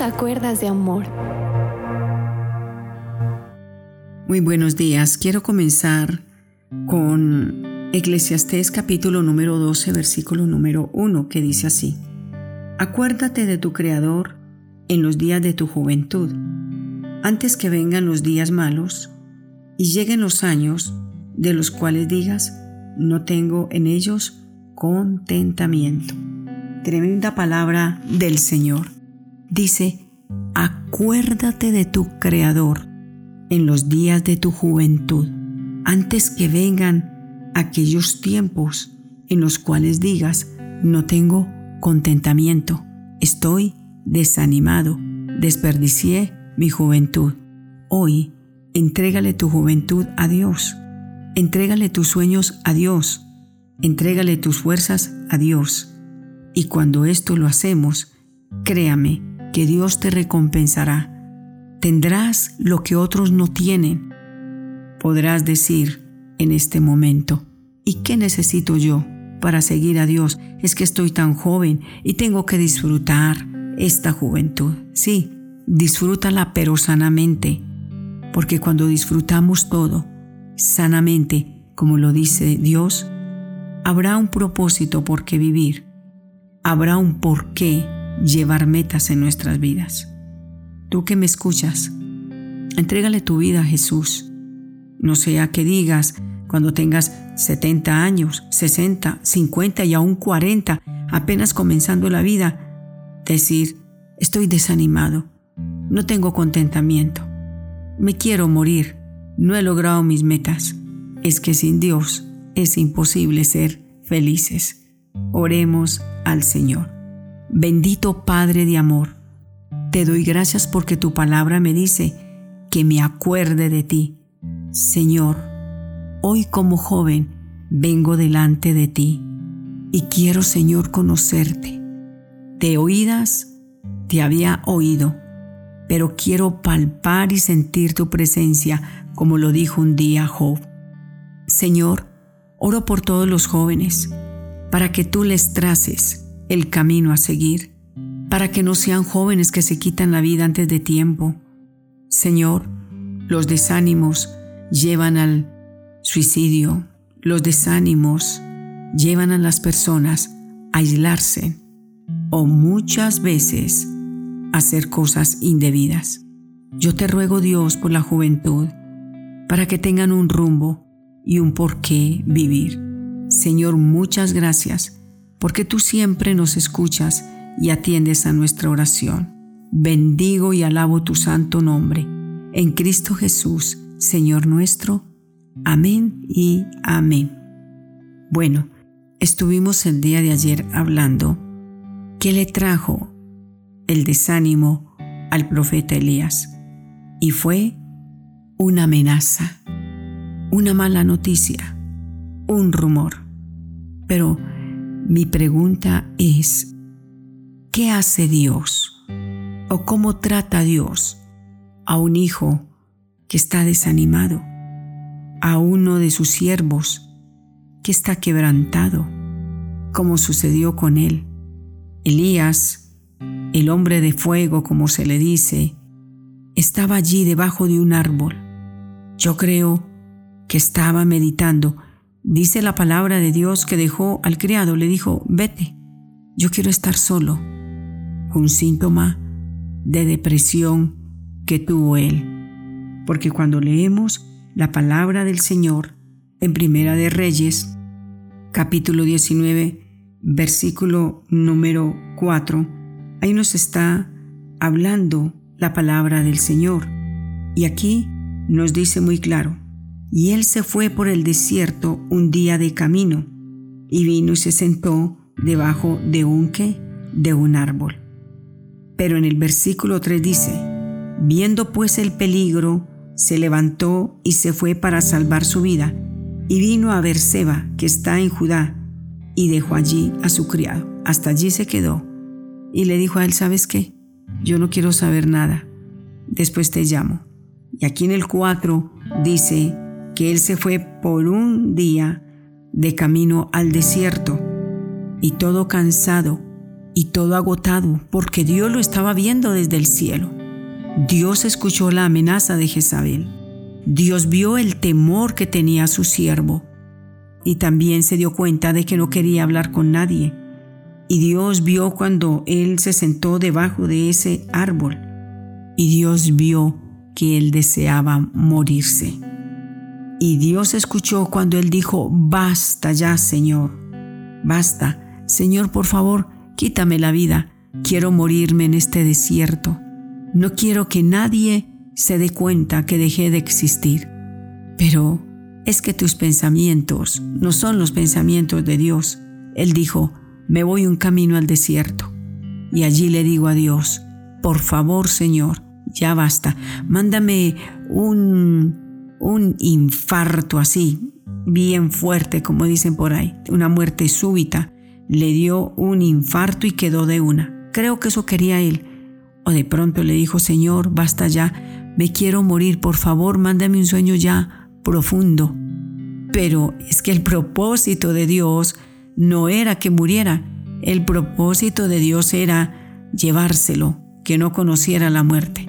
Acuerdas de amor. Muy buenos días. Quiero comenzar con Eclesiastés capítulo número 12, versículo número 1, que dice así. Acuérdate de tu Creador en los días de tu juventud, antes que vengan los días malos y lleguen los años de los cuales digas, no tengo en ellos contentamiento. Tremenda palabra del Señor. Dice, acuérdate de tu Creador en los días de tu juventud, antes que vengan aquellos tiempos en los cuales digas, no tengo contentamiento, estoy desanimado, desperdicié mi juventud. Hoy, entrégale tu juventud a Dios, entrégale tus sueños a Dios, entrégale tus fuerzas a Dios. Y cuando esto lo hacemos, créame que Dios te recompensará. Tendrás lo que otros no tienen. Podrás decir en este momento, ¿y qué necesito yo para seguir a Dios? Es que estoy tan joven y tengo que disfrutar esta juventud. Sí, disfrútala pero sanamente, porque cuando disfrutamos todo sanamente, como lo dice Dios, habrá un propósito por qué vivir, habrá un por qué llevar metas en nuestras vidas. Tú que me escuchas, entrégale tu vida a Jesús. No sea que digas, cuando tengas 70 años, 60, 50 y aún 40, apenas comenzando la vida, decir, estoy desanimado, no tengo contentamiento, me quiero morir, no he logrado mis metas. Es que sin Dios es imposible ser felices. Oremos al Señor. Bendito Padre de amor, te doy gracias porque tu palabra me dice que me acuerde de ti. Señor, hoy como joven vengo delante de ti y quiero, Señor, conocerte de oídas te había oído, pero quiero palpar y sentir tu presencia, como lo dijo un día Job. Señor, oro por todos los jóvenes, para que tú les traces el camino a seguir, para que no sean jóvenes que se quitan la vida antes de tiempo. Señor, los desánimos llevan al suicidio, los desánimos llevan a las personas a aislarse, o muchas veces hacer cosas indebidas. Yo te ruego Dios por la juventud, para que tengan un rumbo y un por qué vivir. Señor, muchas gracias, porque tú siempre nos escuchas y atiendes a nuestra oración. Bendigo y alabo tu santo nombre. En Cristo Jesús, Señor nuestro. Amén y amén. Bueno, estuvimos el día de ayer hablando ¿Qué le trajo el desánimo al profeta Elías? Y fue una amenaza, una mala noticia, un rumor. Pero mi pregunta es, ¿qué hace Dios? ¿O cómo trata Dios a un hijo que está desanimado? A uno de sus siervos que está quebrantado, como sucedió con él Elías, el hombre de fuego como se le dice, estaba allí debajo de un árbol. Yo creo que estaba meditando. Dice la palabra de Dios que dejó al criado, le dijo, vete, yo quiero estar solo. Un síntoma de depresión que tuvo él. Porque cuando leemos la palabra del Señor en Primera de Reyes, capítulo 19, versículo número 4, ahí nos está hablando la palabra del Señor. Y aquí nos dice muy claro, y él se fue por el desierto un día de camino, y vino y se sentó debajo de un qué, de un árbol. Pero en el versículo 3 dice, viendo pues el peligro, se levantó y se fue para salvar su vida, y vino a Berseba, que está en Judá, y dejó allí a su criado. Hasta allí se quedó y le dijo a él, ¿sabes qué? Yo no quiero saber nada. Después te llamo. Y aquí en el 4 dice que él se fue por un día de camino al desierto y todo cansado y todo agotado porque Dios lo estaba viendo desde el cielo. Dios escuchó la amenaza de Jezabel. Dios vio el temor que tenía su siervo y también se dio cuenta de que no quería hablar con nadie. Y Dios vio cuando él se sentó debajo de ese árbol y Dios vio que él deseaba morirse. Y Dios escuchó cuando él dijo, basta ya, Señor, basta, Señor, por favor, quítame la vida, quiero morirme en este desierto. No quiero que nadie se dé cuenta que dejé de existir. Pero es que tus pensamientos no son los pensamientos de Dios. Él dijo, me voy un camino al desierto. Y allí le digo a Dios, por favor Señor, ya basta, mándame un, un infarto así, bien fuerte, como dicen por ahí, una muerte súbita. Le dio un infarto y quedó de una. Creo que eso quería él o de pronto le dijo, Señor, basta ya, me quiero morir, por favor, mándame un sueño ya profundo. Pero es que el propósito de Dios no era que muriera, el propósito de Dios era llevárselo, que no conociera la muerte.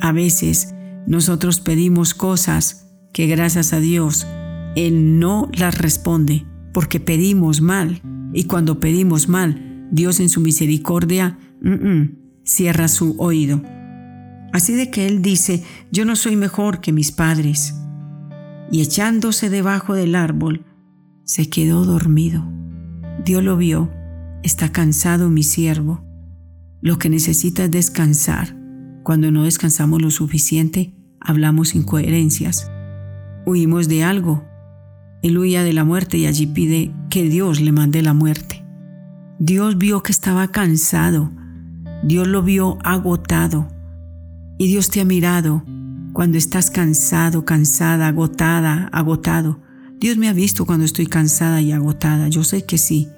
A veces nosotros pedimos cosas que gracias a Dios Él no las responde porque pedimos mal. Y cuando pedimos mal, Dios en su misericordia cierra su oído. Así de que él dice, yo no soy mejor que mis padres. Y echándose debajo del árbol, se quedó dormido. Dios lo vio, está cansado mi siervo. Lo que necesita es descansar. Cuando no descansamos lo suficiente, hablamos incoherencias. Huimos de algo. Él huía de la muerte y allí pide que Dios le mande la muerte. Dios vio que estaba cansado, Dios lo vio agotado y Dios te ha mirado cuando estás cansado, cansada, agotada, agotado. Dios me ha visto cuando estoy cansada y agotada. Yo sé que sí.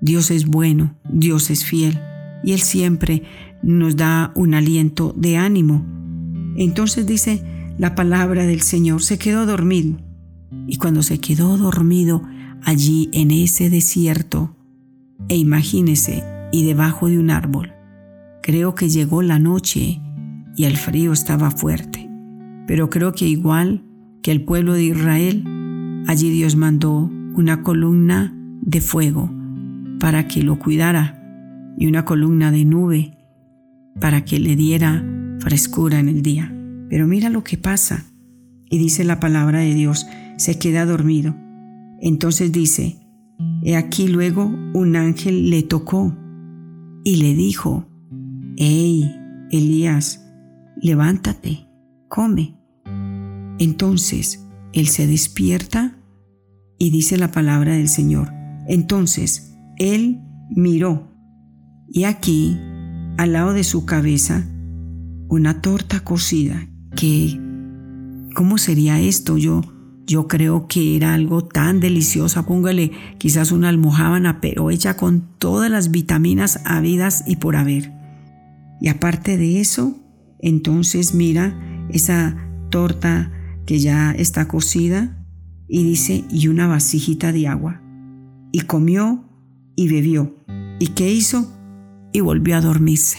Dios es bueno, Dios es fiel y Él siempre nos da un aliento de ánimo. Entonces dice la palabra del Señor, se quedó dormido. Y cuando se quedó dormido allí en ese desierto, e imagínese, y debajo de un árbol, Creo que llegó la noche y el frío estaba fuerte, pero creo que igual que el pueblo de Israel, allí Dios mandó una columna de fuego para que lo cuidara y una columna de nube para que le diera frescura en el día. Pero mira lo que pasa. Y dice la palabra de Dios, se queda dormido. Entonces dice, he aquí luego un ángel le tocó y le dijo, Hey, Elías, levántate, come. Entonces él se despierta y dice la palabra del Señor. Entonces él miró y aquí, al lado de su cabeza, una torta cocida que, ¿cómo sería esto? Yo, yo creo que era algo tan deliciosa. Póngale quizás una almohábana, pero hecha con todas las vitaminas habidas y por haber. Y aparte de eso, entonces mira esa torta que ya está cocida y dice, y una vasijita de agua. Y comió y bebió. ¿Y qué hizo? Y volvió a dormirse.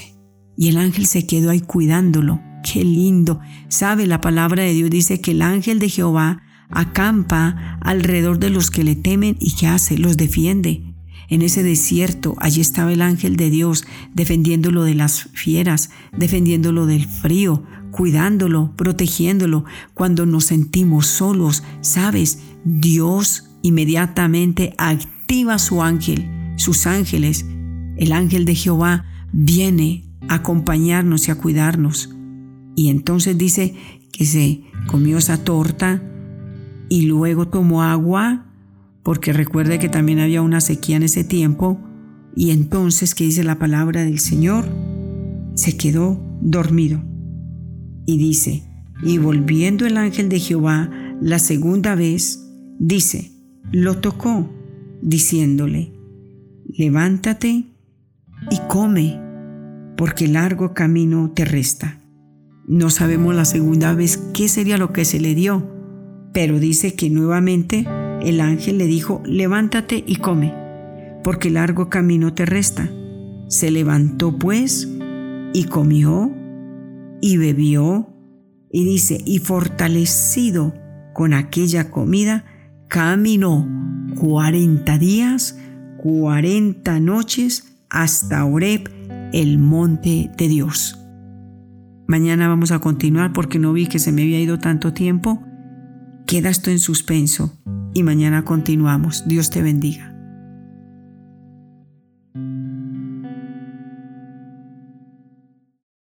Y el ángel se quedó ahí cuidándolo. Qué lindo. Sabe, la palabra de Dios dice que el ángel de Jehová acampa alrededor de los que le temen y que hace, los defiende. En ese desierto, allí estaba el ángel de Dios defendiéndolo de las fieras, defendiéndolo del frío, cuidándolo, protegiéndolo. Cuando nos sentimos solos, sabes, Dios inmediatamente activa su ángel, sus ángeles. El ángel de Jehová viene a acompañarnos y a cuidarnos. Y entonces dice que se comió esa torta y luego tomó agua porque recuerde que también había una sequía en ese tiempo, y entonces, ¿qué dice la palabra del Señor? Se quedó dormido. Y dice, y volviendo el ángel de Jehová la segunda vez, dice, lo tocó, diciéndole, levántate y come, porque largo camino te resta. No sabemos la segunda vez qué sería lo que se le dio, pero dice que nuevamente el ángel le dijo, levántate y come, porque largo camino te resta. Se levantó pues y comió y bebió y dice, y fortalecido con aquella comida, caminó cuarenta días, cuarenta noches hasta Oreb, el monte de Dios. Mañana vamos a continuar porque no vi que se me había ido tanto tiempo. Queda esto en suspenso y mañana continuamos. Dios te bendiga.